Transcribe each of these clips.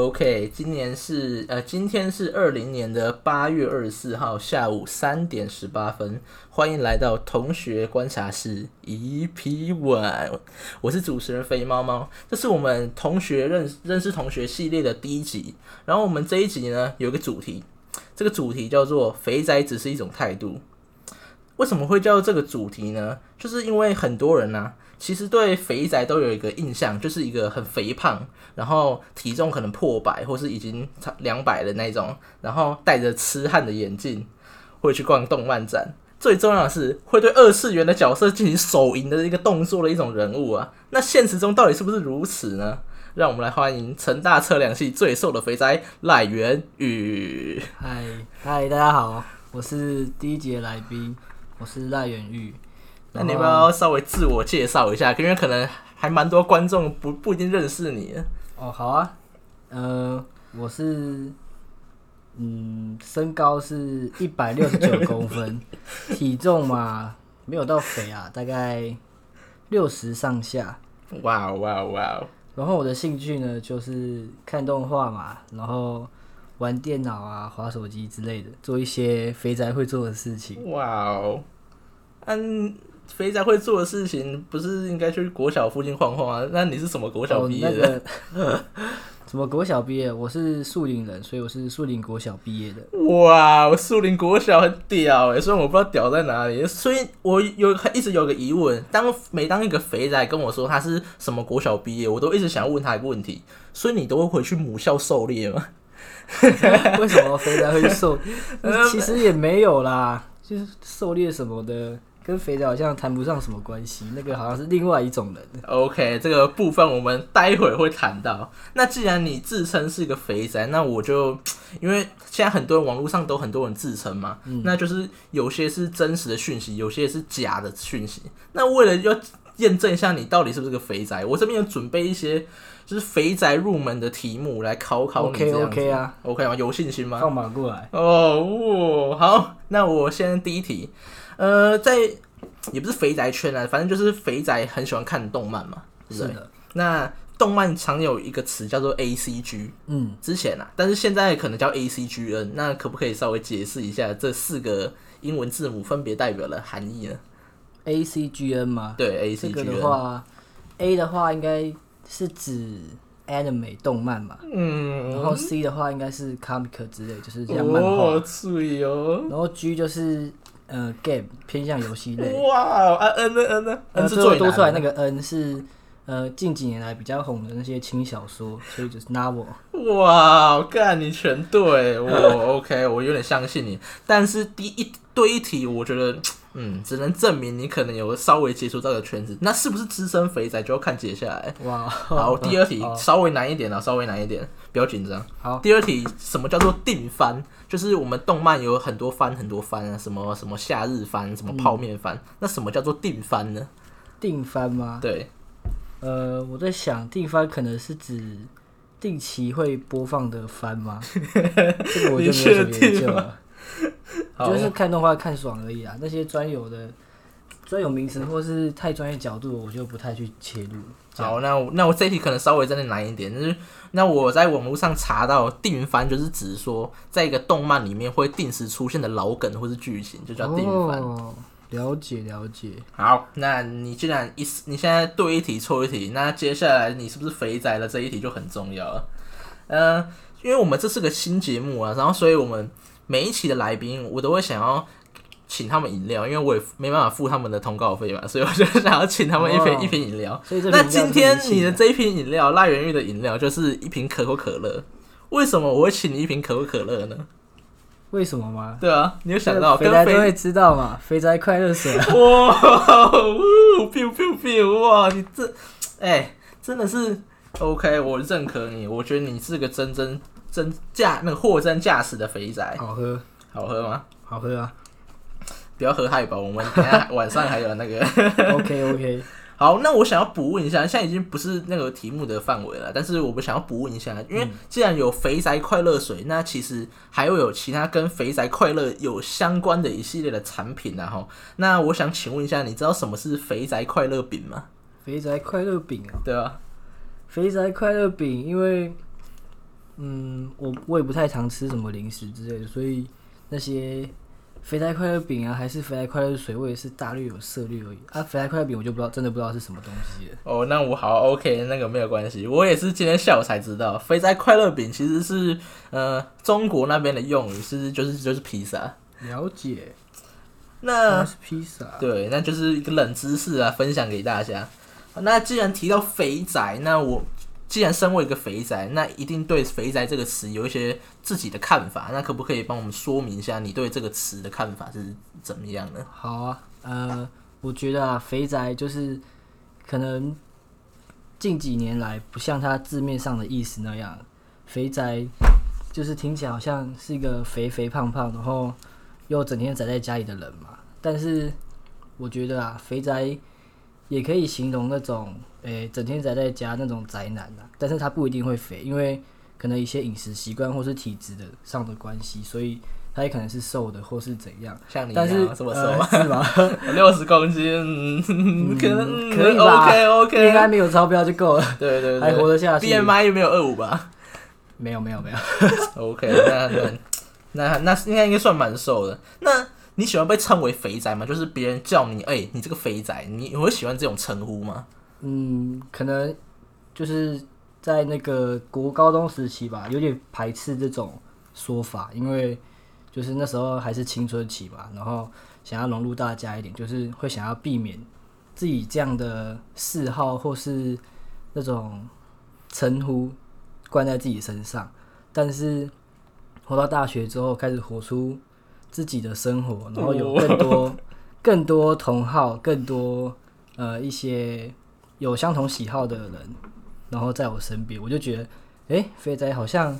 OK，今年是呃，今天是二零年的八月二十四号下午三点十八分，欢迎来到同学观察室 EP One，我是主持人肥猫猫，这是我们同学认认识同学系列的第一集，然后我们这一集呢有个主题，这个主题叫做“肥宅只是一种态度”。为什么会叫这个主题呢？就是因为很多人呢、其实对肥宅都有一个印象，就是一个很肥胖，然后体重可能破百或是已经差两百的那种，然后戴着痴汉的眼镜，会去逛动漫展。最重要的是，会对二次元的角色进行手淫的一个动作的一种人物啊。那现实中到底是不是如此呢？让我们来欢迎成大测量系最瘦的肥宅赖元宇。嗨嗨，大家好，我是第一节来宾，我是赖元玉。那你要不要稍微自我介绍一下？因为可能还蛮多观众不不一定认识你。哦，好啊，呃，我是嗯，身高是一百六十九公分，体重嘛没有到肥啊，大概六十上下。哇哦哇哦哇哦！然后我的兴趣呢，就是看动画嘛，然后玩电脑啊、滑手机之类的，做一些肥宅会做的事情。哇哦！嗯，肥宅会做的事情不是应该去国小附近晃晃啊？那你是什么国小哦毕业的？那个 什么国小毕业？我是树林人，所以我是树林国小毕业的。哇，我树林国小很屌哎，虽然我不知道屌在哪里，所以我有一直有个疑问，当每当一个肥仔跟我说他是什么国小毕业，我都一直想要问他一个问题，所以你都会回去母校狩猎吗？为什么肥宅会狩？其实也没有啦，就是狩猎什么的，跟肥宅好像谈不上什么关系。那个好像是另外一种人。OK，这个部分我们待会会谈到。那既然你自称是一个肥宅，那我就因为现在很多人网络上都很多人自称嘛，那就是有些是真实的讯息，有些是假的讯息。那为了要验证一下你到底是不是个肥宅，我这边有准备一些就是肥宅入门的题目来考考你 OK 这样子。OK 啊，OK 吗？有信心吗？放马过来。哦，哇好，那我先第一题，呃，在也不是肥宅圈啊，反正就是肥宅很喜欢看动漫嘛，对不对？是的，那动漫常有一个词叫做 A C G，嗯，之前啊，但是现在可能叫 A C G N，那可不可以稍微解释一下这四个英文字母分别代表的含义呢？A C G N 吗，对，A 这 C 个 G 的 N，话，A 的话应该是指 anime 动漫嘛，嗯，然后 C 的话应该是 comic 之类，就是像漫画。哦，注哦，然后 G 就是呃 game 偏向游戏类。哇，啊 N 呢 N 呢呃，？N 是最多出来那个 N 是呃近几年来比较红的那些轻小说，所以就是 novel。哇，干你全对，我 OK，我有点相信你。但是第一对一题，我觉得，嗯，只能证明你可能有稍微接触到这个圈子。那是不是资深肥仔就要看接下来。哇，好，第二题 好稍微难一点啊，稍微难一点，不要紧张。好，第二题，什么叫做定番？就是我们动漫有很多番，很多番啊，什么什么夏日番，什么泡面番。那什么叫做定番呢？定番吗？对，呃，我在想定番可能是指定期会播放的番吗？这个我就没有什么研究了，好就是看动画看爽而已啊。那些专有的专有名词或是太专业角度，我就不太去切入。好，那我那我这一题可能稍微真的难一点，就是那我在网络上查到定番，就是指说在一个动漫里面会定时出现的老梗或是剧情，就叫定番。哦，了解了解。好，那你既然一你现在对一题错一题，那接下来你是不是肥宅了？这一题就很重要了。呃，因为我们这是个新节目啊，然后所以我们每一期的来宾，我都会想要请他们饮料，因为我也没办法付他们的通告费嘛，所以我就 想要请他们一瓶、哦一瓶饮料。所以这那今天你的这一瓶饮料，赖元玉的饮料就是一瓶可口可乐。为什么我会请你一瓶可口可乐呢？为什么吗？对啊，你有想到肥宅都会知道嘛，肥宅快乐水啊。哇，呜，biu biu biu，哇，你这，哎、真的是 OK，我认可你，我觉得你是个真真真驾那个货真价实的肥宅，好喝，好喝吗？好喝啊。不要喝太饱，我们等下晚上还有那个。OK OK，好，那我想要补问一下，现在已经不是那个题目的范围了，但是我们想要补问一下，因为既然有肥宅快乐水，那其实还会有其他跟肥宅快乐有相关的一系列的产品啊后。那我想请问一下，你知道什么是肥宅快乐饼吗？肥宅快乐饼啊，对啊，肥宅快乐饼，因为嗯，我我也不太常吃什么零食之类的，所以那些肥宅快乐饼啊，还是肥宅快乐水，我也是大略有涉猎而已。啊，肥宅快乐饼我就不知道，真的不知道是什么东西了。哦，那我好 OK，那个没有关系，我也是今天下午才知道，肥宅快乐饼其实是呃中国那边的用语，是就是就是披萨。了解，那那是披萨。对，那就是一个冷知识啊，分享给大家。那既然提到肥宅，那我既然身为一个肥宅，那一定对肥宅这个词有一些自己的看法。那可不可以帮我们说明一下你对这个词的看法是怎么样呢？好啊，呃，我觉得啊，肥宅就是可能近几年来不像它字面上的意思那样，肥宅就是听起来好像是一个肥肥胖胖，然后又整天宅在家里的人嘛。但是我觉得啊，肥宅也可以形容那种诶、整天宅在家那种宅男啊，但是他不一定会肥，因为可能一些饮食习惯或是体质的上的关系，所以他也可能是瘦的或是怎样。像你一但是样这么瘦呃？是吗？六十公斤，嗯可能可以吧 OK 应该没有超标就够了，对对对，还活得下去。BMI 又没有二五吧没有没有没有？OK，那那那那应该应该算蛮瘦的。那你喜欢被称为肥宅吗？就是别人叫你，哎、你这个肥宅，你你会喜欢这种称呼吗？嗯，可能就是在那个国高中时期吧，有点排斥这种说法，因为就是那时候还是青春期嘛，然后想要融入大家一点，就是会想要避免自己这样的嗜好或是那种称呼灌在自己身上，但是活到大学之后，开始活出自己的生活，然后有更多、更多同好，更多呃一些有相同喜好的人，然后在我身边，我就觉得，诶，肥宅好像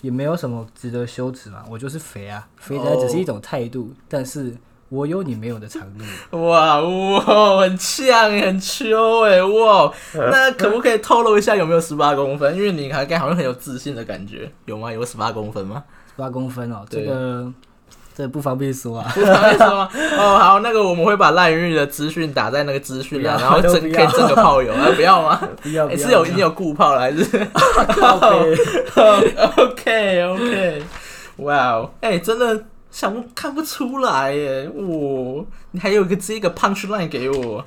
也没有什么值得羞耻嘛，我就是肥啊，肥宅只是一种态度，但是我有你没有的长度。哇哇，很呛很秋哎哇！那可不可以透露一下有没有十八公分？因为你还刚好像很有自信的感觉，有吗？有十八公分吗？十八公分哦，这个这不方便说啊。不方便说吗？哦，好，那个我们会把赖云玉的资讯打在那个资讯栏，然后整可以整个炮友啊，不要吗？不要不要，哎是有你有固炮了还是靠背？OK OK，哇哦，哎，真的想不看不出来耶，哇，你还有一个这个 punch line 给我，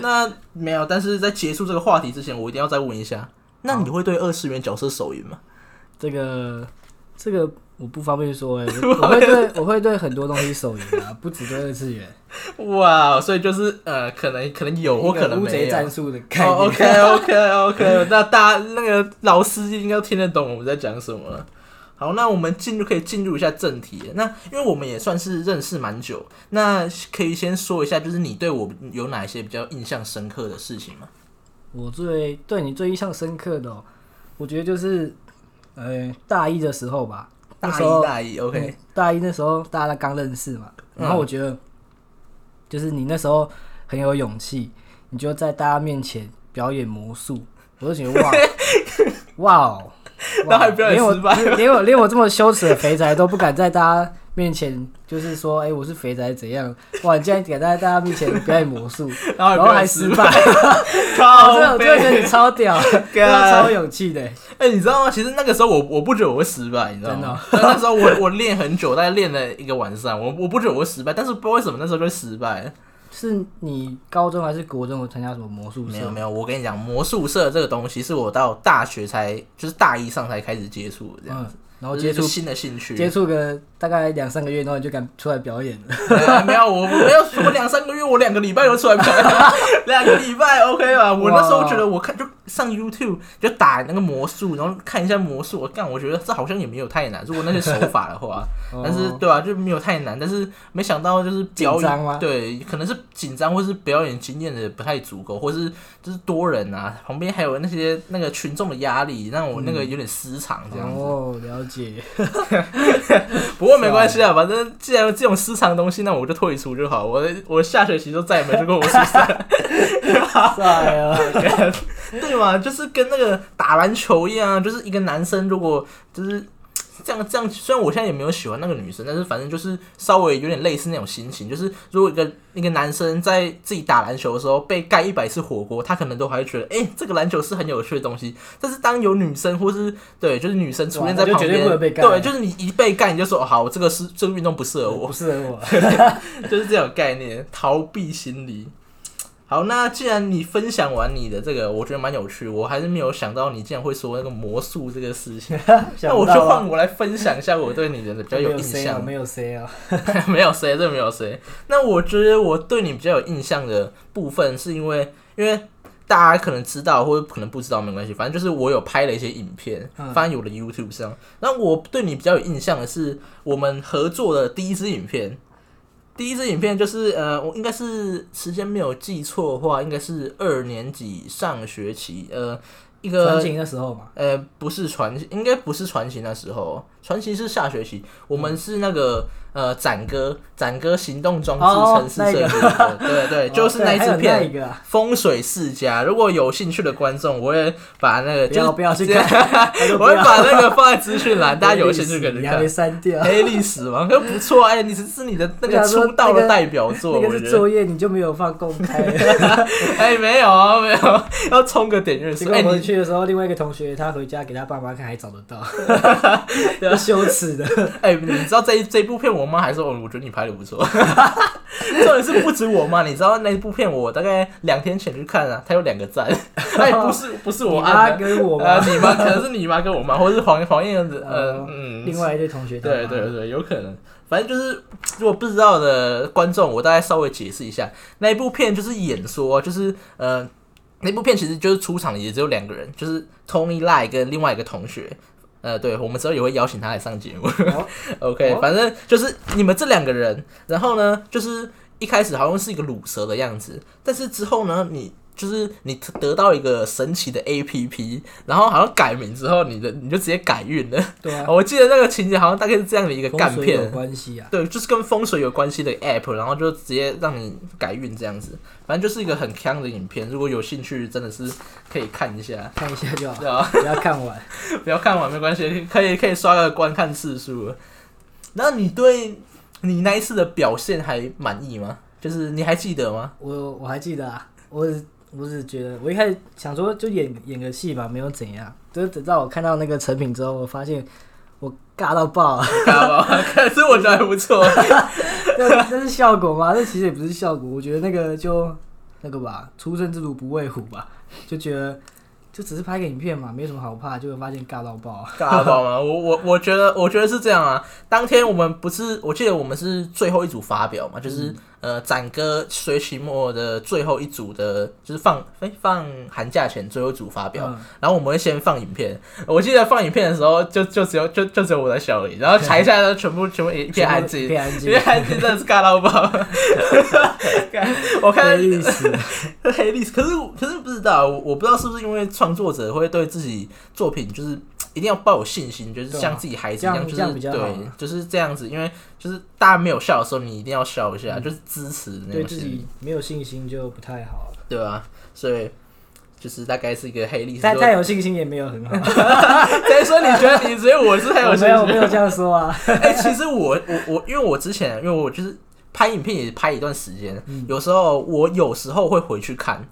那没有，但是在结束这个话题之前，我一定要再问一下，那你会对二次元角色手淫吗？这个这个我不方便说哎、我 我会对我会对很多东西手淫啊，不止对二次元，哇，所以就是呃，可能可能有或可能乌没有。贼战术的概念。哦、OK OK OK，那大家那个老师应该听得懂我们在讲什么了。好，那我们进入可以进入一下正题。那因为我们也算是认识蛮久，那可以先说一下，就是你对我有哪一些比较印象深刻的事情吗？我最对你最印象深刻的、哦，我觉得就是呃大一的时候吧，那大一大一 OK，嗯大一那时候大家刚认识嘛，嗯然后我觉得就是你那时候很有勇气，你就在大家面前表演魔术，我就觉得哇 哇哦，那还表演连我失败连我连我这么羞耻的肥宅都不敢在大家面前就是说，哎、我是肥仔怎样？哇，你竟然敢在大家面前表演魔术，然后还失败，我 靠真的我真的觉得你超屌，超有勇气的。哎、你知道吗？其实那个时候我我不觉得我会失败，你知道吗？但那时候我我练很久，大概练了一个晚上，我我不觉得我会失败，但是不知道为什么那时候就会失败。是你高中还是国中有参加什么魔术社？没有没有，我跟你讲，魔术社这个东西是我到大学才，就是大一上才开始接触的，这样嗯子，，然后接触新的兴趣。接触个大概两三个月，然后你就敢出来表演了。呃 没有，我我没有说两三个月，我两个礼拜就出来表演，两个礼拜 OK 吧？我那时候觉得我看就上 YouTube 就打那个魔术，然后看一下魔术，我干，我觉得这好像也没有太难，如果那些手法的话，但是哦对啊，就没有太难，但是没想到就是表演，对，可能是紧张或是表演经验的不太足够，或是就是多人啊，旁边还有那些那个群众的压力，让我那个有点失常这样子。哦，了解。不过没关系啊，反正既然有这种私藏的东西，那我就退出就好。我的我下学期就再也没去过我宿舍，帅啊！对嘛？就是跟那个打篮球一样，就是一个男生如果就是这样这样，虽然我现在也没有喜欢那个女生，但是反正就是稍微有点类似那种心情，就是如果一个一个男生在自己打篮球的时候被盖一百次火锅，他可能都还会觉得，哎、这个篮球是很有趣的东西。但是当有女生或是对，就是女生出现在旁边，对，就是你一被盖，你就说，哦，好，这个是这个运动不适合我不，适合我。就是这种概念，逃避心理。好，那既然你分享完你的这个，我觉得蛮有趣，我还是没有想到你竟然会说那个魔术这个事情。那我就换我来分享一下我对你的比较有印没有 C 啊，象。没有 C 啊。没有谁，这 没有谁。那我觉得我对你比较有印象的部分，是因为因为大家可能知道或者可能不知道没关系，反正就是我有拍了一些影片嗯放在我的 YouTube 上。那我对你比较有印象的是我们合作的第一支影片。第一支影片就是呃，我应该是时间没有记错的话，应该是二年级上学期，呃，一个传情的时候嘛，呃，不是传，应该不是传奇那时候，传奇是下学期，我们是那个呃展哥展哥行动装置哦城市设计的，对对，就是那一支片风水世家。如果有兴趣的观众，我会把那个就不要不要去看，我会把那个放在资讯栏，大家有兴趣可以看。删掉。黑历史嘛，可不错哎，你是是你的那个出道的代表作，那我觉得。作业，你就没有放公开。哎，没有啊，没有，要充个点阅数。哎，结果回你去的时候，另外一个同学他回家给他爸妈看，还找得到，羞耻的。哎、你知道这一这一部片，我妈还说，我，我觉得你拍的不错。重点是不止我妈，你知道那一部片我大概两天前去看啊，它有两个赞。哎，不是不是我你妈，跟我呃，妈，你妈可能是你妈跟我妈，或者是黄黄燕子，呃哦嗯，另外一对同学对对对，有可能。反正就是，如果不知道的观众，我大概稍微解释一下，那一部片就是演说，就是呃，那部片其实就是出场也只有两个人，就是 Tony Lai 跟另外一个同学。呃，对，我们之后也会邀请他来上节目。哦 OK，、哦反正就是你们这两个人，然后呢，就是一开始好像是一个乳蛇的样子，但是之后呢，你就是你得到一个神奇的 APP，然后好像改名之后，你的你就直接改运了。对啊，我记得那个情节好像大概是这样的一个干片有片，关系啊。对，就是跟风水有关系的 app，然后就直接让你改运这样子，反正就是一个很强的影片，如果有兴趣，真的是可以看一下，看一下就好，对啊，不要看完。不要看完没关系，可以可以刷个观看次数。那你对你那一次的表现还满意吗？就是你还记得吗？我我还记得啊，我只我只是觉得，我一开始想说就演演个戏吧，没有怎样。就是等到我看到那个成品之后，我发现我尬到爆啊！看吧，可是我觉得还不错。这这是效果吗？这其实也不是效果，我觉得那个就那个吧，初生之犊不畏虎吧，就觉得就只是拍个影片嘛，没什么好怕，结果发现尬到爆尬到爆吗？我我我觉得我觉得是这样啊。当天我们不是，我记得我们是最后一组发表嘛，就是、呃展哥学期末的最后一组的，就是放哎、放寒假前最后一组发表。嗯然后我们会先放影片，我记得放影片的时候就就只有就就只有我在笑而已，然后台下的全部全部一片安静 一静，片安静因为，安静真的是尬到爆。我看黑历史。黑历史，可是可是不知道，我我不知道是不是因为创作者会对自己作品就是一定要抱有信心，就是像自己孩子一样样，就是对，就是这样子，因为就是大家没有笑的时候，你一定要笑一下，就是支持对自己没有信心就不太好了。对吧、所以就是大概是一个黑历史。但太有信心也没有很好。所以说你觉得你只有我是很有信心没有我没有？这样说啊。哎、其实我我我，因为我之前因为我就是拍影片也拍一段时间，有时候我有时候会回去看，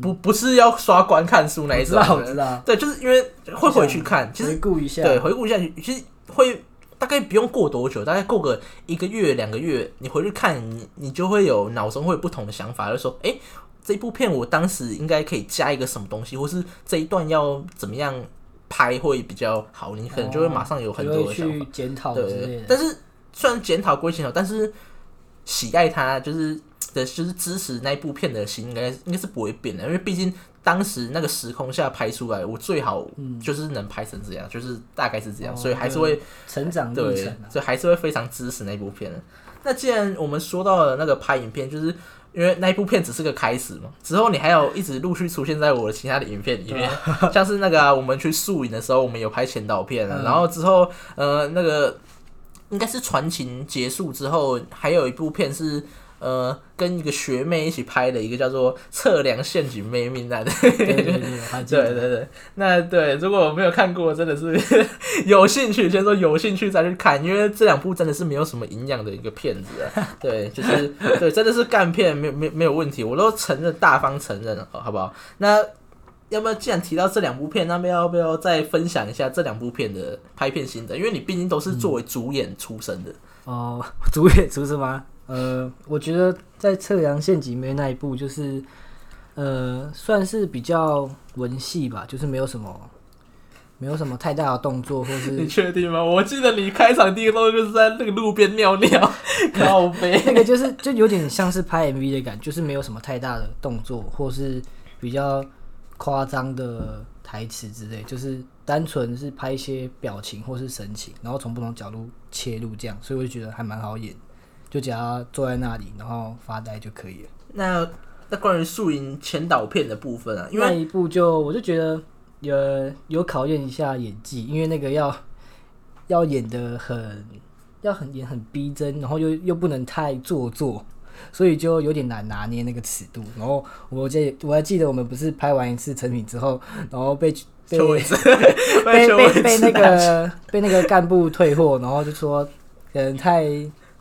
不不是要刷观看书那一种我知道，知道。对，就是因为会回去看，其实回顾一下，对回顾一下，其实会大概不用过多久，大概过个一个月两个月，你回去看，你你就会有脑中会有不同的想法，就说，哎、这部片我当时应该可以加一个什么东西，或是这一段要怎么样拍会比较好，你可能就会马上有很多的想法。去检讨对。但是虽然检讨归检讨，但是喜爱它就是的，就是支持那一部片的心，应该应该是不会变的，因为毕竟当时那个时空下拍出来，我最好就是能拍成这样，就是大概是这样，哦所以还是会成长历对程啊，，所以还是会非常支持那部片的。那既然我们说到了那个拍影片，就是因为那一部片只是个开始嘛，之后你还有一直陆续出现在我的其他的影片里面，像是那个、啊、我们去宿营的时候，我们有拍前导片啊，嗯。然后之后呃那个应该是传情结束之后，还有一部片是。呃跟一个学妹一起拍的一个叫做《测量陷阱妹命案》的。对对对。对 对对，那对，如果我没有看过，真的是 有兴趣，先说有兴趣再去看，因为这两部真的是没有什么营养的一个片子啊。对，就是对，真的是干片，没没没有问题，我都承认，大方承认了，好不好？那要不要既然提到这两部片，那么要不要再分享一下这两部片的拍片心得？因为你毕竟都是作为主演出身的。哦，主演出身吗？呃，我觉得在测量陷阱面那一部，就是呃，算是比较文戏吧，就是没有什么，没有什么太大的动作，或是你是确定吗？我记得你开场第一个动作就是在那个路边尿尿，靠背。那个就是就有点像是拍 MV 的感觉，就是没有什么太大的动作，或是比较夸张的台词之类，就是单纯是拍一些表情或是神情，然后从不同角度切入这样，所以我就觉得还蛮好演，就只要坐在那里然后发呆就可以了。那那关于宿营前导片的部分啊，因为那一部就我就觉得有有考验一下演技，因为那个要要演的很要很演很逼真，然后又又不能太做作，所以就有点难拿捏那个尺度。然后我记我还记得我们不是拍完一次成品之后，然后被 被被被被那个被那个干部退货，然后就说可能太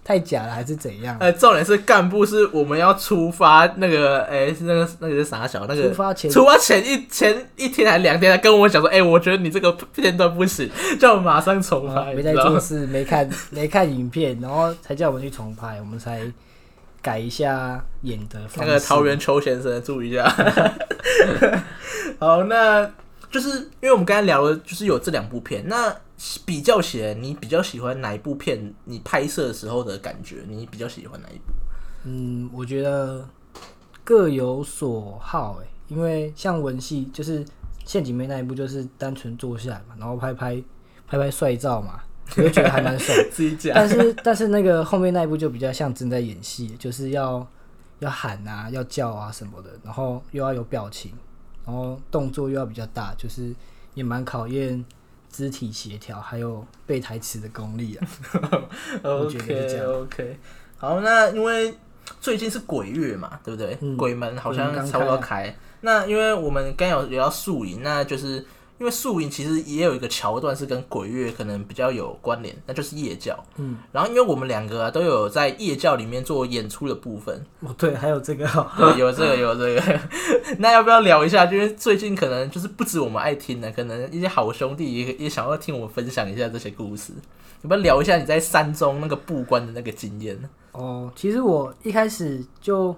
太假了还是怎样。呃，重点是干部是我们要出发那个，哎、是那个那个是啥小那个出发前出发前一前一天还两天，他跟我讲说，哎、我觉得你这个片段不行，叫我马上重啊拍，没在做？事，没看没看影片，然后才叫我们去重拍，我们才改一下演的方式。那个桃园邱先生，注意一下。好，那就是因为我们刚才聊的，就是有这两部片，那比较起来，你比较喜欢哪一部片？你拍摄的时候的感觉，你比较喜欢哪一部？嗯，我觉得各有所好哎，因为像文戏就是陷阱妹那一部，就是单纯坐下来嘛，然后拍拍拍拍帅照嘛，我就觉得还蛮爽。自己讲。但是但是那个后面那一部就比较像正在演戏，就是要要喊啊，要叫啊什么的，然后又要有表情，然后动作又要比较大，就是也蛮考验肢体协调还有背台词的功力啊。我觉得是这 OK 样 OK，好，那因为最近是鬼月嘛，对不对？嗯鬼门好鬼门刚像差不多开开。那因为我们刚有聊到宿营，那就是因为宿营其实也有一个桥段是跟鬼月可能比较有关联，那就是夜教。嗯，然后因为我们两个、啊、都有在夜教里面做演出的部分，哦对，还有这个、哦，对，有这个有这个，那要不要聊一下？就是最近可能就是不止我们爱听的，可能一些好兄弟也也想要听我们分享一下这些故事。要不要聊一下你在山中那个布关的那个经验？哦，其实我一开始就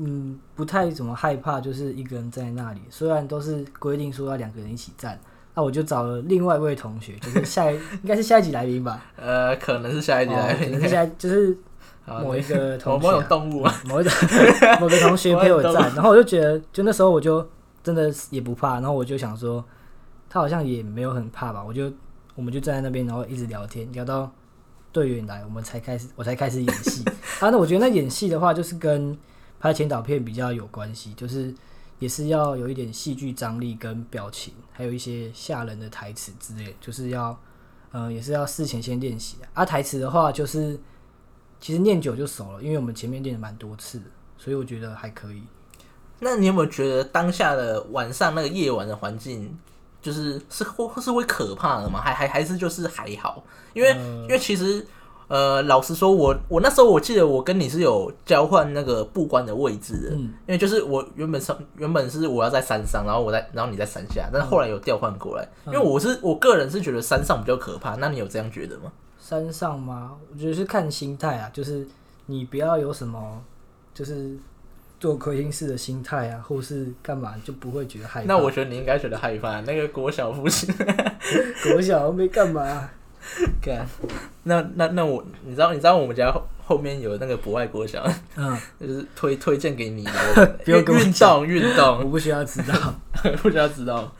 嗯不太怎么害怕，就是一个人在那里，虽然都是规定说要两个人一起站，那我就找了另外一位同学，就是下一 应该是下一集来宾吧，呃，可能是下一集哦来，可能是下一就是某一个同学、某种啊，动物啊，某一种某个同学陪我站，然后我就觉得，就那时候我就真的也不怕，然后我就想说，他好像也没有很怕吧，我就我们就站在那边，然后一直聊天，聊到队员来，我们才开始，我才开始演戏。啊，那我觉得那演戏的话，就是跟拍前导片比较有关系，就是也是要有一点戏剧张力跟表情，还有一些吓人的台词之类，就是要，呃，也是要事前先练习啊。啊，台词的话就是。其实念久就熟了，因为我们前面练了蛮多次，所以我觉得还可以。那你有没有觉得当下的晚上那个夜晚的环境，就是是会是会可怕的吗？还还还是就是还好？因为、因为其实呃，老实说我，我那时候我记得我跟你是有交换那个布关的位置的，嗯因为就是我原本上原本是我要在山上，然后我在然后你在山下，但是后来有调换过来，因为我是我个人是觉得山上比较可怕，那你有这样觉得吗？山上吗？我觉得是看心态啊，就是你不要有什么，就是做亏心事的心态啊，或是干嘛就不会觉得害怕。那我觉得你应该觉得害怕，那个国小附近。国小没干嘛，干，那那那我，你知道你知道我们家后后面有那个博爱国小，嗯，就是推推荐给你的 不运动运我，不需要知道。不需要知道。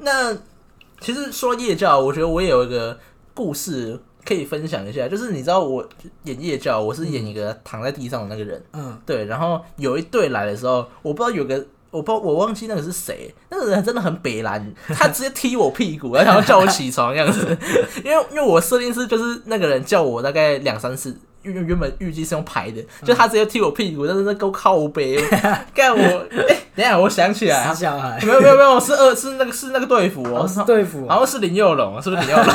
那其实说夜教，我觉得我也有一个故事可以分享一下，就是你知道我演夜教，我是演一个躺在地上的那个人，嗯，对，然后有一队来的时候，我不知道有个。我不，我忘记那个是谁。那个人真的很北蓝，他直接踢我屁股，然后叫我起床这样子。因为因为我设定是就是那个人叫我大概两三次，原原本预计是用排的，就他直接踢我屁股，但是那够靠背，干我，哎、等下我想起来小孩，没有没有没有，是二是那个是那个队服哦，是队服，好像是林佑龙，是不是林佑龙？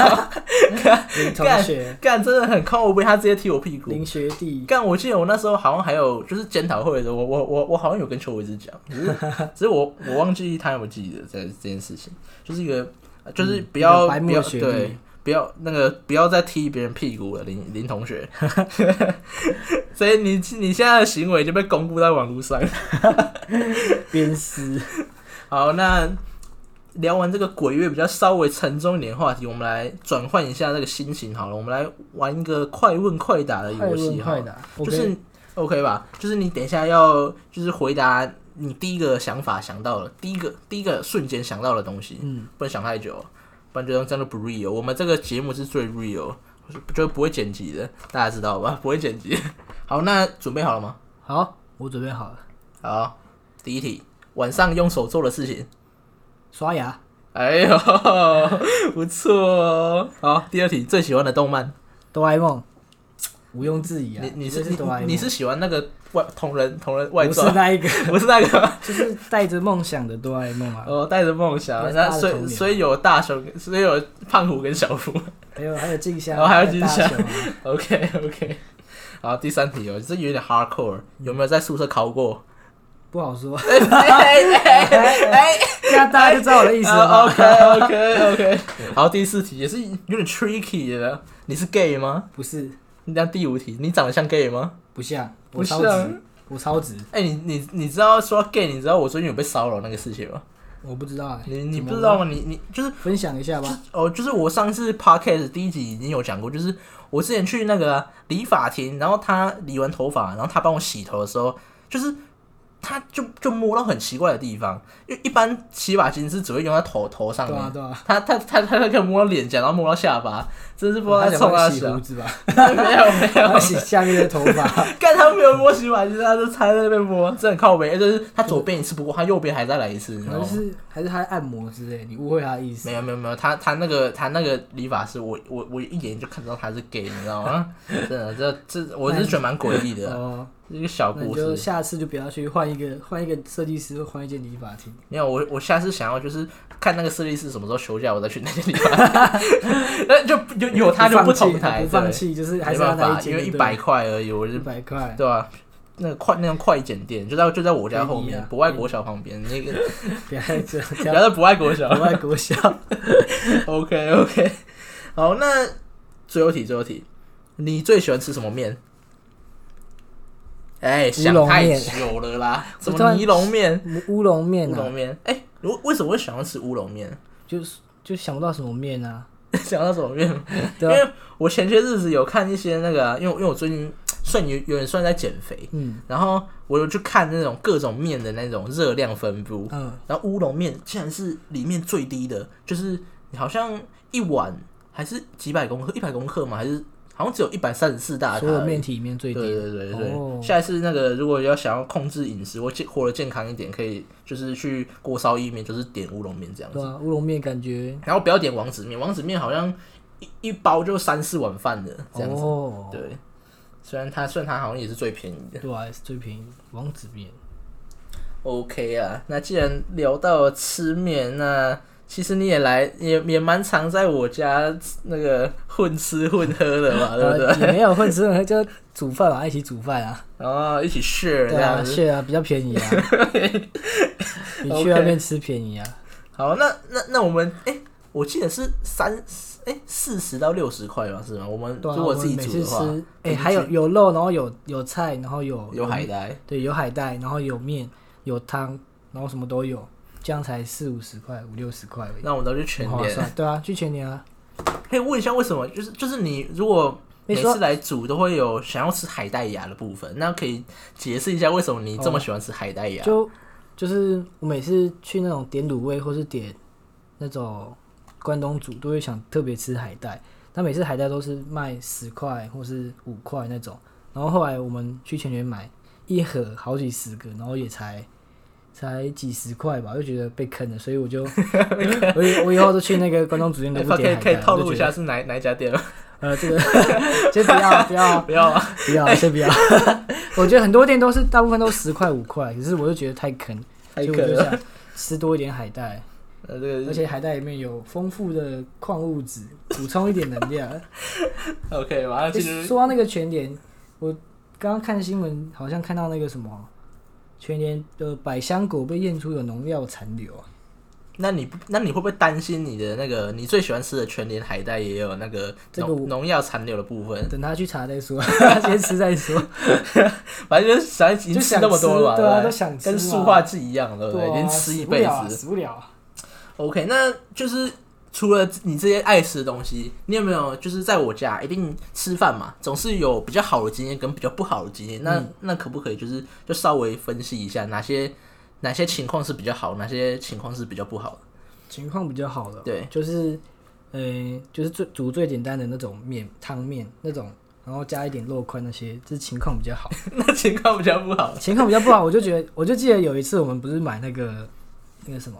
林同学，干真的很靠背，他直接踢我屁股。林学弟，干，我记得我那时候好像还有就是检讨会的时候，我我我我好像有跟邱伟之讲，只是 只是我我忘记他有没有记得这这件事情，就是一个就是不要、嗯一个白目不要对。不要那个，不要再踢别人屁股了，林林同学。所以你你现在的行为就被公布在网络上。鞭尸，好，那聊完这个鬼月比较稍微沉重一点的话题，我们来转换一下这个心情好了，我们来玩一个快问快答的游戏哈快，答，就是 OK 吧？就是你等一下要就是回答你第一个想法想到了，第一个第一个瞬间想到的东西，嗯，不能想太久，不然就真的不 real。我们这个节目是最 real，就不会剪辑的，大家知道吧？不会剪辑。好，那准备好了吗？好，我准备好了，好，第一题，晚上用手做的事情。刷牙，哎呦，不错哦。好，第二题，最喜欢的动漫。哆啦 A 梦，毋庸置疑啊，你你这是哆啦 A 梦，你你是喜欢那个外同人同人外不是传，那一个，不是那个？就是带着梦想的哆啦 A 梦啊，哦，带着梦想，对那所大的童年以所以有大雄，所以有胖虎跟小夫。还有还有静香，哦还有静香大雄啊 OK OK。好，第三题哦，这有点 hardcore，有没有在宿舍考过？不好说，哎哎哎哎这样大家就知道我的意思了。OK OK OK。好，第四题也是有点 tricky 的，你是 gay 吗？不是，那第五题，你长得像 gay 吗？不像，不我超像直，我超直，哎、你你你知道说到 gay，你知道我最近有被骚扰那个事情吗？我不知道哎，你你怎么不知道吗？你你就是分享一下吧。哦，就是我上次 podcast 第一集已经有讲过，就是我之前去那个理发厅，然后他理完头发，然后他帮我洗头的时候，就是他就就摸到很奇怪的地方，因为一般洗发精是只会用在头头上面，对啊对啊，他他他他他可以摸到脸颊，然后摸到下巴，真是不知道冲他洗胡。子吧，没有没有他，洗下面的头发，看他没有摸洗发精，他就插在那边摸，真的很靠背。就是他左边一次不过，他右边还再来一次？还是还是他按摩之类，你误会他的意思没。有没有没有，他他那个他那个理发师，我我我一眼就看到他是 gay，你知道吗？真的，这这我是觉得蛮诡异的，哦，一个小故事。下次就不要去换一个换一个设计师，换一间理发厅。没有，我我下次想要就是看那个设计师什么时候休假，我再去那个地方。那就有有他就不同台，不放弃，就是还没是要因为一百块而已，我一百块，对吧、那个快那种快剪店就在就在我家后面便宜啊，博爱国小旁边，那个 不要这不样，要在博爱国小。国外国小，OK OK，好，那最后题最后题，你最喜欢吃什么面？哎、想太久了啦，什么尼龙面、乌龙面啊，乌龙面？哎、我为什么会想要吃乌龙面？就是就想不到什么面啊，想到什么面？因为我前些日子有看一些那个啊、因为因为我最近算有有点算在减肥，嗯。然后我有去看那种各种面的那种热量分布，嗯，然后乌龙面竟然是里面最低的，就是好像一碗还是几百公克，一百公克嘛，还是好像只有一百三十四大卡。所有面体里面最低对的，对对对，哦。下一次那个如果要想要控制饮食或健活得健康一点，可以就是去锅烧意面，就是点乌龙面这样子，对啊，乌龙面感觉。然后不要点王子面，王子面好像一一包就三四碗饭的这样子。哦，对，虽然它算它好像也是最便宜的。对啊，是最便宜王子面，OK 啊，那既然聊到吃面，那其实你也来也也蛮常在我家那个混吃混喝的嘛，对不对？没有混吃混喝，就煮饭嘛，一起煮饭啊，然后一起 share 这对啊，样子。是啊，比较便宜啊，你去外面吃便宜啊，好，那那那我们哎、我记得是三哎四十到六十块吧，是吗？我们如果自己煮的话，吃，哎，还有有肉，然后有有菜，然后有有海带，对，有海带，然后有面，有汤，然后什么都有，这样才四五十块，五六十块而已，那我们都去全联。很划算。对啊，去全年啊，可以问一下为什么？就是就是你如果每次来煮都会有想要吃海带芽的部分，那可以解释一下为什么你这么喜欢吃海带芽？就就是我每次去那种点卤味或是点那种关东煮，都会想特别吃海带。但每次海带都是卖十块或是五块那种，然后后来我们去全年买一盒好几十个，然后也才才几十块吧，就觉得被坑了，所以我就 我以我以后都去那个关东煮店都哎不点海带。可以可以透露一下是哪哪一家店吗？呃，这个先不要不要 不要啊，不要，先不要。我觉得很多店都是大部分都十块五块，可是我就觉得太坑，太可了。所以我就想吃多一点海带，呃，这个而且海带里面有丰富的矿物质，补充一点能量。OK，马上诶进入说到那个全联，我刚刚看新闻，好像看到那个什么全年的百香果被验出有农药残留啊。那你不，那你会不会担心你的那个你最喜欢吃的全年海带也有那个农农药残留的部分？等他去查再说，先吃再说。反正就是想已经吃那么多了嘛，对啊都想吃跟塑化剂一样，对不对？连啊，已经吃一辈子。死不了。OK，那就是除了你这些爱吃的东西，你有没有就是在我家一定吃饭嘛，总是有比较好的经验跟比较不好的经验？那、嗯那可不可以就是就稍微分析一下哪些哪些情况是比较好，哪些情况是比较不好的？情况比较好的，对，就是，呃，就是最煮最简单的那种面汤面那种，然后加一点肉块那些，这是情况比较好。那情况比较不好。情况比较不好，我就觉得，我就记得有一次我们不是买那个那个什么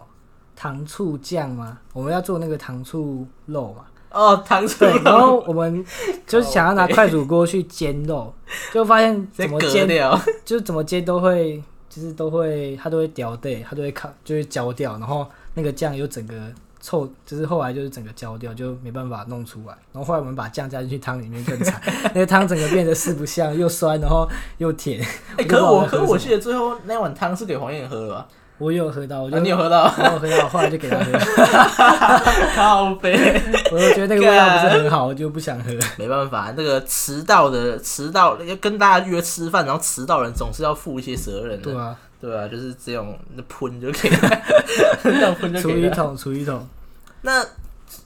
糖醋酱吗？我们要做那个糖醋肉嘛，哦，糖醋对，然肉后我们就是想要拿快煮锅去煎肉，就发现怎么煎，掉，就是怎么煎都会，就是都会，它都会掉对，它都会烤，就会焦掉，然后那个酱又整个臭，就是后来就是整个焦掉，就没办法弄出来。然后后来我们把酱加进去汤里面更惨，那个汤整个变得四不像，又酸，然后又甜。哎、可是我可是我记得最后那碗汤是给黄燕喝了吧？我有喝到，我就、啊，你有喝到？我有喝到，后来就给他喝，靠背，我就觉得那个味道不是很好，我就不想喝。没办法，那个迟到的迟到要跟大家约吃饭，然后迟到人总是要负一些责任的。对啊，对啊，就是这种那喷就可以了，这样喷就可以了。厨余桶，厨余桶。那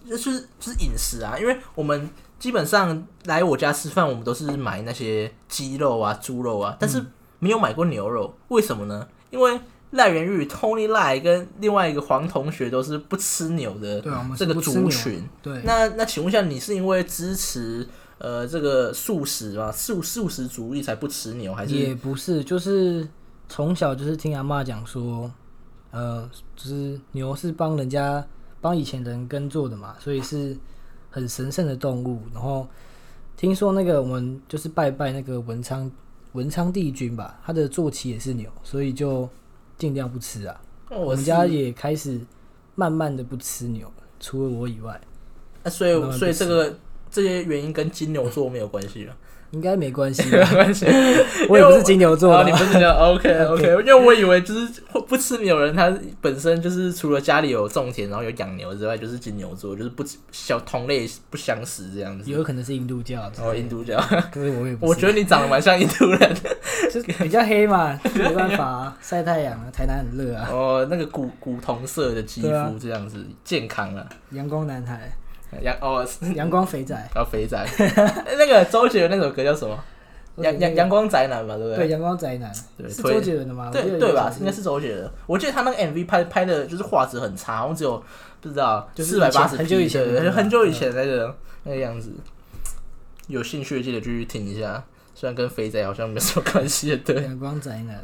就是就是饮食啊，因为我们基本上来我家吃饭，我们都是买那些鸡肉啊、猪肉啊，但是没有买过牛肉，为什么呢？因为赖元玉、Tony 赖跟另外一个黄同学都是不吃牛的这个族群。对，那那请问一下，你是因为支持呃这个素食啊？素素食主义才不吃牛，还是也不是，就是从小就是听阿妈讲说，呃，就是牛是帮人家帮以前人耕作的嘛，所以是很神圣的动物。然后听说那个我们就是拜拜那个文昌文昌帝君吧，他的坐骑也是牛，所以就尽量不吃啊。哦我我们家也开始慢慢的不吃牛，除了我以外，那所以所以这个这些原因跟金牛座没有关系了，应该没关系 没有。关系。我也不是金牛座你不是这样 OK OK，因为我以为就是会不吃牛的人，他本身就是除了家里有种田，然后有养牛之外，就是金牛座，就是不小同类不相识这样子。有可能是印度教之类的，然后印度教，可是我也不是我觉得你长得蛮像印度人的。就是比较黑嘛，没办法、啊，晒太阳啊，台南很热啊，哦，那个古古铜色的肌肤这样子，健康啊。阳光男孩，阳哦，阳光肥仔，要 肥仔。那个周杰伦那首歌叫什么？阳阳阳光宅男嘛，对不对？对阳光宅男，是周杰伦的吗？对对吧？有应该是周杰伦。我记得他那个 MV 拍拍的就是画质很差，好像只有不知道四百八十很久以前很久以前那个那个样子。有兴趣的记得继续听一下，虽然跟肥仔好像没什么关系的，对。阳光宅男，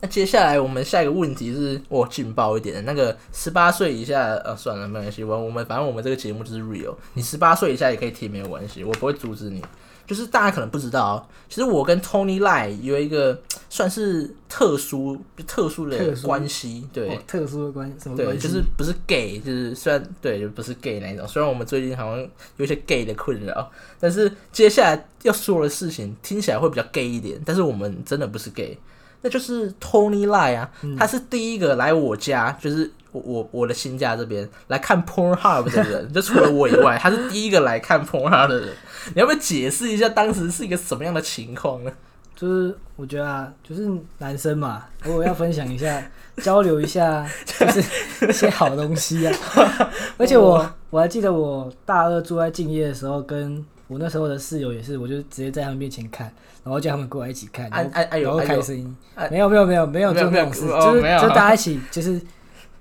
那接下来我们下一个问题是，我劲爆一点的，那个十八岁以下，呃，算了，没关系，我我们反正我们这个节目就是 real，你十八岁以下也可以听，没有关系，我不会阻止你。就是大家可能不知道哦，其实我跟 Tony Lai 有一个算是特殊特殊的关系，对哦，特殊的关系什么对，关系？就是不是 gay，就是虽然对，就不是 gay 那一种。虽然我们最近好像有一些 gay 的困扰，但是接下来要说的事情听起来会比较 gay 一点，但是我们真的不是 gay，那就是 Tony Lai 啊，他是第一个来我家，就是我我我的新家这边来看 Pornhub 的人，就除了我以外，他是第一个来看 Pornhub 的人。你要不要解释一下当时是一个什么样的情况呢？就是我觉得啊，就是男生嘛，如果要分享一下，交流一下，就是一些好东西啊。而且我我还记得我大二住在敬业的时候，跟我那时候的室友也是，我就直接在他们面前看，然后叫他们过来一起看，然后开声音哎。没有没有没有没有没有做那种事，就是没有就大家一起就是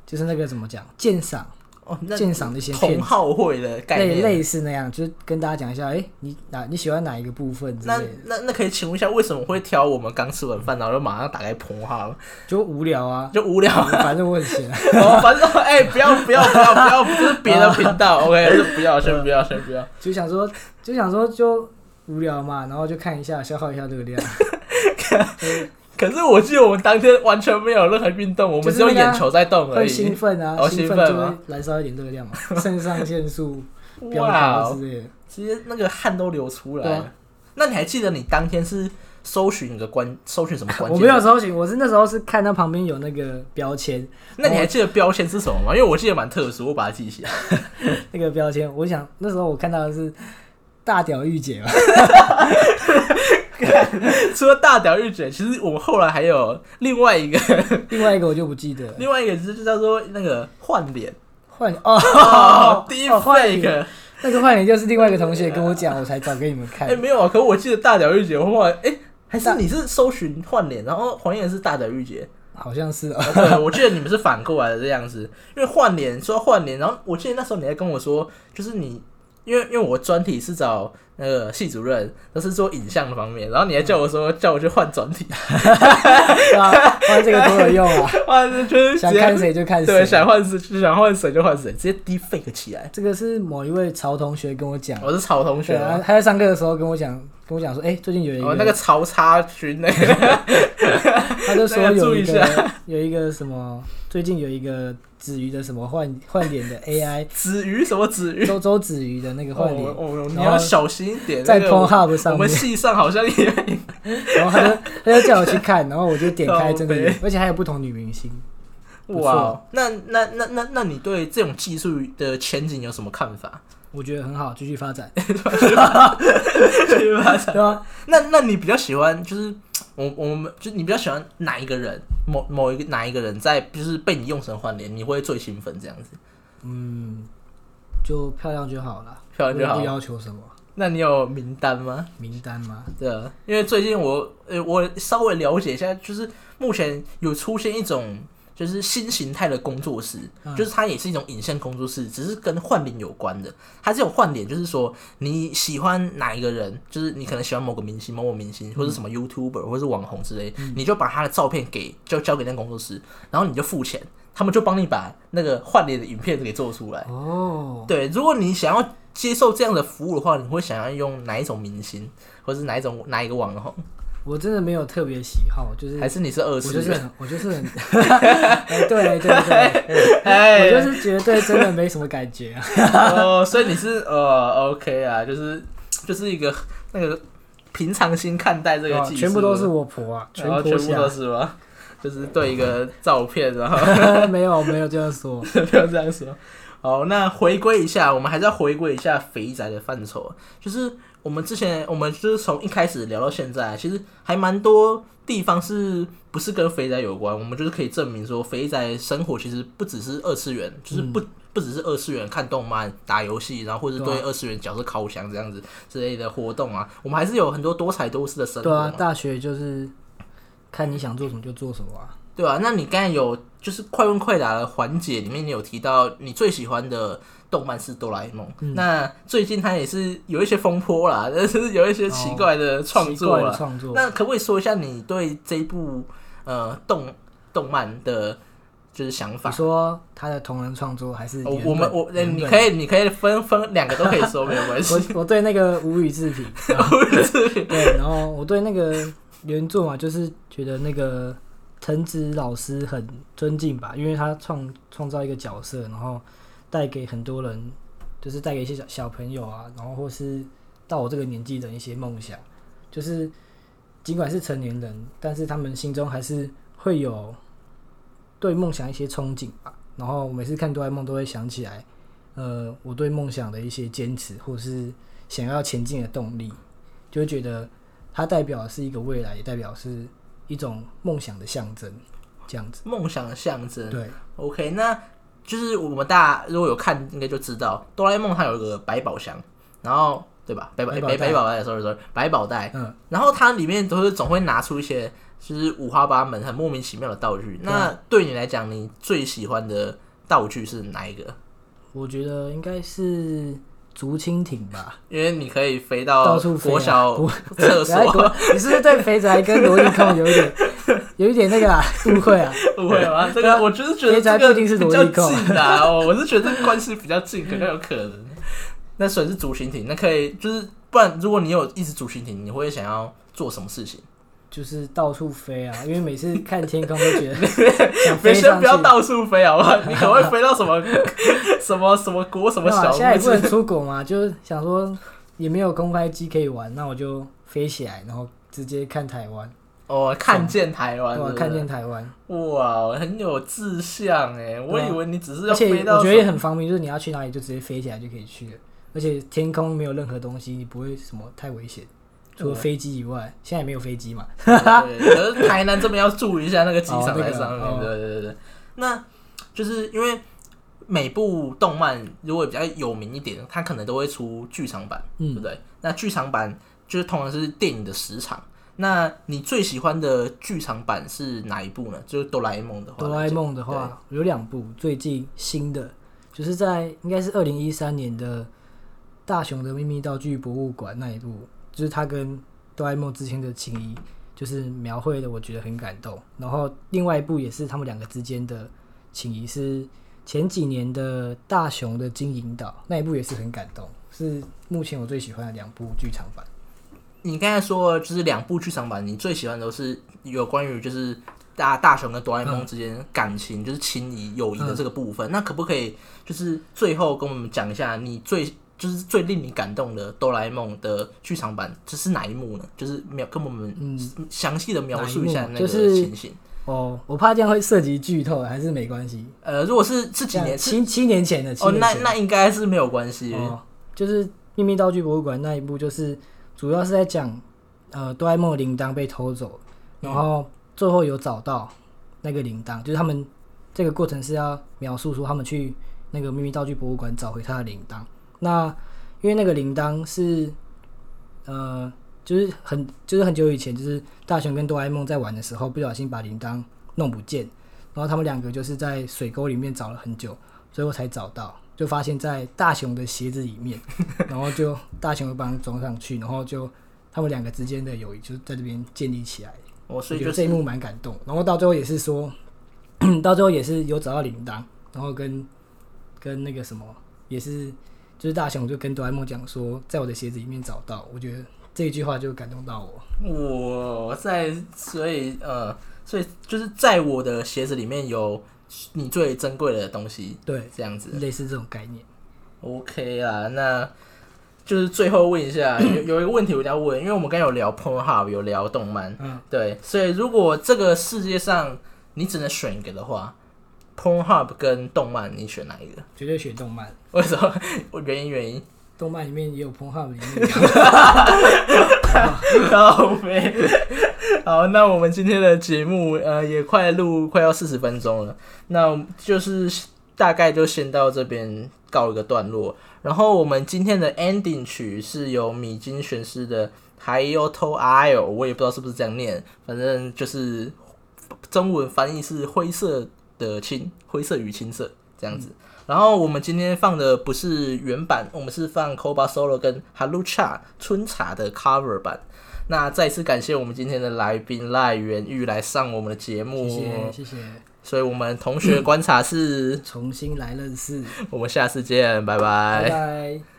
就是那个怎么讲鉴赏哦，鉴赏那些。同好会的概类念，类似那样，就是跟大家讲一下，哎、你哪你喜欢哪一个部分那，那那可以请问一下，为什么会挑我们刚吃完饭，然后就马上打开澎哈？就无聊啊，就无聊。反正我很闲、啊。哦，反正哎、不要不要不要不要，不是别的频道，OK，就不要，先不要，先不要。就想说就想说就无聊嘛，然后就看一下，消耗一下热量。可是我记得我们当天完全没有任何运动，我们只有眼球在动而会已。兴奋啊，哦兴兴奋吗奋就会燃烧一点热量嘛，肾上腺素飙哇哦，高之类的。直接那个汗都流出来了。啊那你还记得你当天是搜寻一个关，搜寻什么关键？我没有。搜寻，我是那时候是看到旁边有那个标签，那你还记得标签是什么吗？因为我记得蛮特殊，我把它记起来。那个标签，我想那时候我看到的是大屌御姐嘛，除了大屌御姐，其实我们后来还有另外一个，另外一个我就不记得了。另外一个就叫做那个换脸换哦 哦，第一哦换脸 fake。那个换脸就是另外一个同学跟我讲，我才找给你们看哎、。没有啊，可我记得大屌御姐，我后来哎、还是你是搜寻换脸，然后黄燕是大屌御姐。好像是哦，啊对，我记得你们是反过来的这样子，因为换脸说换脸，然后我记得那时候你还跟我说，就是你，因为因为我专题是找那个系主任，他是做影像方面，然后你还叫我说叫我去换专题，对啊，换这个多有用啊！换就是直想看接谁就看对，谁。想换谁就想换谁就换谁，直接 deepfake 起来。这个是某一位曹同学跟我讲，我是曹同学他在上课的时候跟我讲，跟我讲说，哎、最近有一个，哦，那个曹差群那个，他就说有一个有一个什么，最近有一个子瑜的什么换换脸的 AI，子瑜什么子瑜？周周子瑜的那个哦换脸，哦，你要小心一点。在那个我 Pornhub 我上面，们系上好像也 然后他就他就叫我去看，然后我就点开，真的有，而且还有不同女明星。哇哦，那那那那那你对这种技术的前景有什么看法？我觉得很好，继续发展，对吧？对啊，那那你比较喜欢就是我我们就你比较喜欢哪一个人？某某一个哪一个人在就是被你用成换脸，你会最兴奋这样子？嗯，就漂亮就好了，漂亮就好不要求什么那你有名单吗？名单吗？对啊，因为最近我呃我稍微了解一下，就是目前有出现一种就是新形态的工作室，嗯。就是它也是一种影像工作室，只是跟换脸有关的。它这种换脸就是说你喜欢哪一个人，就是你可能喜欢某个明星、某某明星，或者什么 YouTuber 或者是网红之类，你就把他的照片给就交给那个工作室，然后你就付钱，他们就帮你把那个换脸的影片给做出来。哦，对，如果你想要接受这样的服务的话，你会想要用哪一种明星，或者是哪一种哪一个网红，我真的没有特别喜好，就是还是你是二我次元？就是很，我就是很，哎，对对对，哎 我就是觉得真的没什么感觉啊。哦，所以你是呃 OK 啊，就是就是一个那个平常心看待这个技术，哦全部都是我婆啊，然后婆全部都下。是吗？就是对一个照片，然后没有没有这样说，没有这样说。好，那回归一下，我们还是要回归一下肥宅的范畴，就是我们之前，我们就是从一开始聊到现在，其实还蛮多地方是不是跟肥宅有关？我们就是可以证明说，肥宅生活其实不只是二次元，就是不、不只是二次元看动漫、打游戏，然后或者对二次元角色烤箱这样子之类的活动啊，我们还是有很多多彩多姿的生活。对啊，大学就是看你想做什么就做什么啊。对啊，那你刚才有就是快问快答的环节里面，你有提到你最喜欢的动漫是哆啦 A 梦。嗯那最近他也是有一些风波啦，但是有一些奇怪的创作啦。创作，那可不可以说一下你对这一部呃动动漫的就是想法你？说他的同人创作还是哦我们我你可以你可以分分两个都可以说，没有关系。我我对那个无语制 品，对，然后我对那个原作嘛，就是觉得那个藤子老师很尊敬吧，因为他创创造一个角色，然后带给很多人，就是带给一些小小朋友啊，然后或是到我这个年纪的一些梦想，就是尽管是成年人，但是他们心中还是会有对梦想一些憧憬吧。然后我每次看哆啦 A 梦都会想起来，呃，我对梦想的一些坚持，或是想要前进的动力，就会觉得它代表的是一个未来，也代表是一种梦想的象征，这样子。梦想的象征。对，OK，那就是我们大家如果有看，应该就知道哆啦 A 梦它有一个百宝箱，然后对吧？百宝百百百宝袋，sorry sorry，百宝袋，嗯，然后它里面都是总会拿出一些就是五花八门、很莫名其妙的道具。对那对你来讲，你最喜欢的道具是哪一个？我觉得应该是竹蜻蜓吧。因为你可以飞到到处飞啊国小 厕所，你是不是对肥宅跟萝莉控有一点 有一点那个啊误会啊？误会吗？这个我就是觉得肥宅这个不一定是比较萝莉控近啊，哦，我是觉得这个关系比较近，可能有可能。那所以是竹蜻蜓，那可以就是不然，如果你有一只竹蜻蜓，你会想要做什么事情？就是到处飞啊，因为每次看天空都觉得 想别飞上去。先不要到处飞好不好？你可能会飞到什么什么什么国什么小现在也不能？出国嘛，就是想说也没有公开机可以玩，那我就飞起来，然后直接看台湾，哦，看见台湾对看见台湾，哇，很有志向哎！我以为你只是要飞到我觉得也很方便，就是你要去哪里就直接飞起来就可以去了，而且天空没有任何东西，你不会什么太危险，除了飞机以外，现在也没有飞机嘛。对，可是台南这边要注意一下那个机场在上面，哦对对对对。那就是因为每部动漫如果比较有名一点，它可能都会出剧场版，对不嗯，对？那剧场版就是通常是电影的时长。那你最喜欢的剧场版是哪一部呢？就是哆啦 A 梦的话，哆啦 A 梦的话有两部，最近新的就是在应该是二零一三年的大雄的秘密道具博物馆那一部，就是他跟哆啦 A 梦之间的情谊，就是描绘的我觉得很感动。然后另外一部也是他们两个之间的情谊，是前几年的大雄的金银岛那一部也是很感动，是目前我最喜欢的两部剧场版。你刚才说就是两部剧场版，你最喜欢的都是有关于就是大大雄跟哆啦 A 梦之间感情，就是情谊、友谊的这个部分。那可不可以就是最后跟我们讲一下你最就是最令你感动的哆啦 A 梦的剧场版，这是哪一幕呢？就是描跟我们嗯，详细的描述一下那个哪一幕就是情形。哦，我怕这样会涉及剧透，还是没关系。呃，如果是是几年是七七年前的，哦，那那应该是没有关系。哦，就是秘密道具博物馆那一部，就是主要是在讲呃哆啦 A 梦的铃铛被偷走，然后最后有找到那个铃铛，就是他们这个过程是要描述说他们去那个秘密道具博物馆找回他的铃铛。那因为那个铃铛是呃就是很就是很久以前，就是大雄跟哆啦 A 梦在玩的时候不小心把铃铛弄不见，然后他们两个就是在水沟里面找了很久，最后才找到，就发现在大雄的鞋子里面，然后就大雄就帮他装上去，然后就他们两个之间的友谊就在这边建立起来。我是我觉得这一幕蛮感动，然后到最后也是说，到最后也是有找到铃铛，然后跟跟那个什么也是，就是大雄就跟哆啦 A 梦讲说，在我的鞋子里面找到，我觉得这一句话就感动到我。我在，所以呃，所以就是在我的鞋子里面有你最珍贵的东西，对，这样子。类似这种概念。OK 啊，那就是最后问一下，有有一个问题我要问，因为我们刚才有聊 Pornhub，有聊动漫，嗯，对，所以如果这个世界上你只能选一个的话，Pornhub 跟动漫，你选哪一个？绝对选动漫，为什么？我 原因原因。动漫里面也有 p o n 里面靠背。好，那我们今天的节目呃也快录快要四十分钟了，那就是大概就先到这边告一个段落。然后我们今天的 ending 曲是由米津玄师的《Hayoto Isle》，我也不知道是不是这样念，反正就是中文翻译是灰色的青，灰色与青色这样子。然后我们今天放的不是原版，我们是放 Koba Solo 跟 Halucha 春茶的 cover 版。那再次感谢我们今天的来宾赖元玉来上我们的节目，谢谢谢谢，所以我们同学观察室，重新来认识，我们下次见，拜拜拜。拜。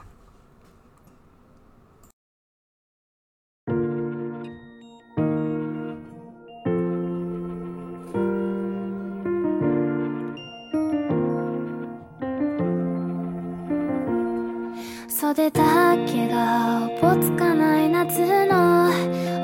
袖だけがおぼつかない夏の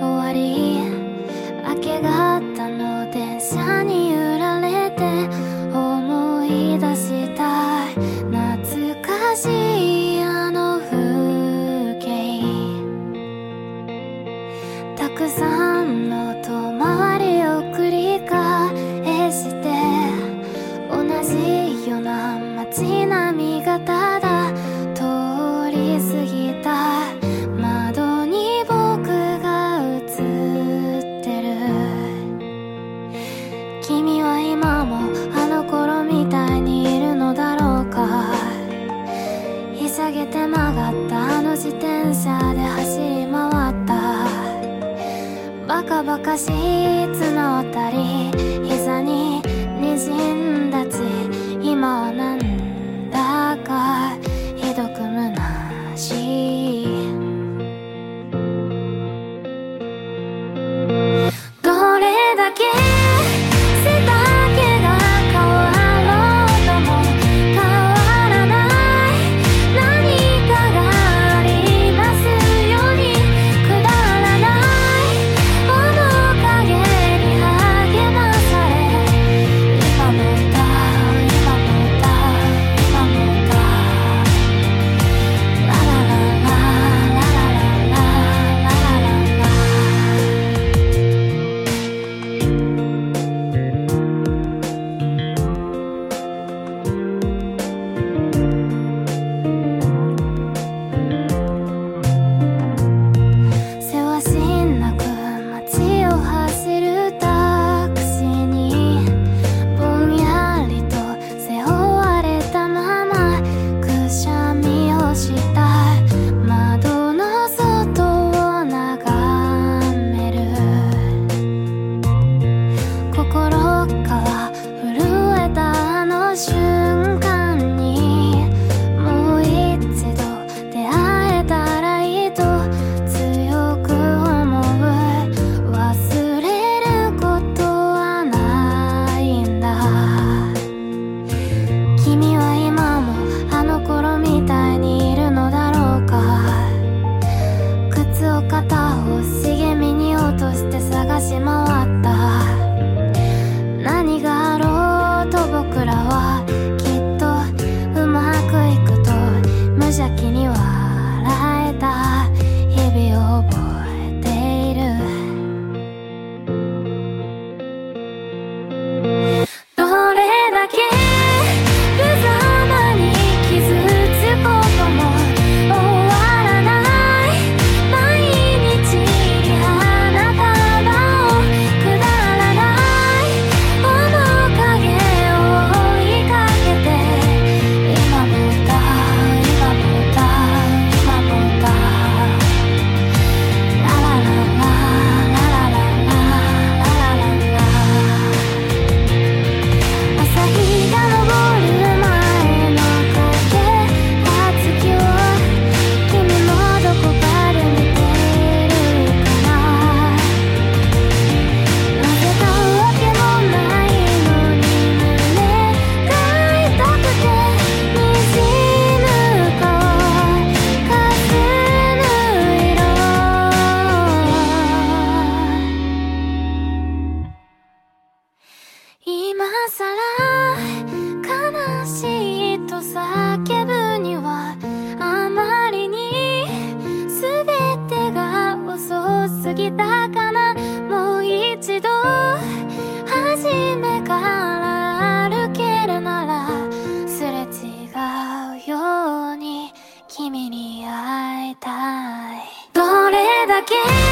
again.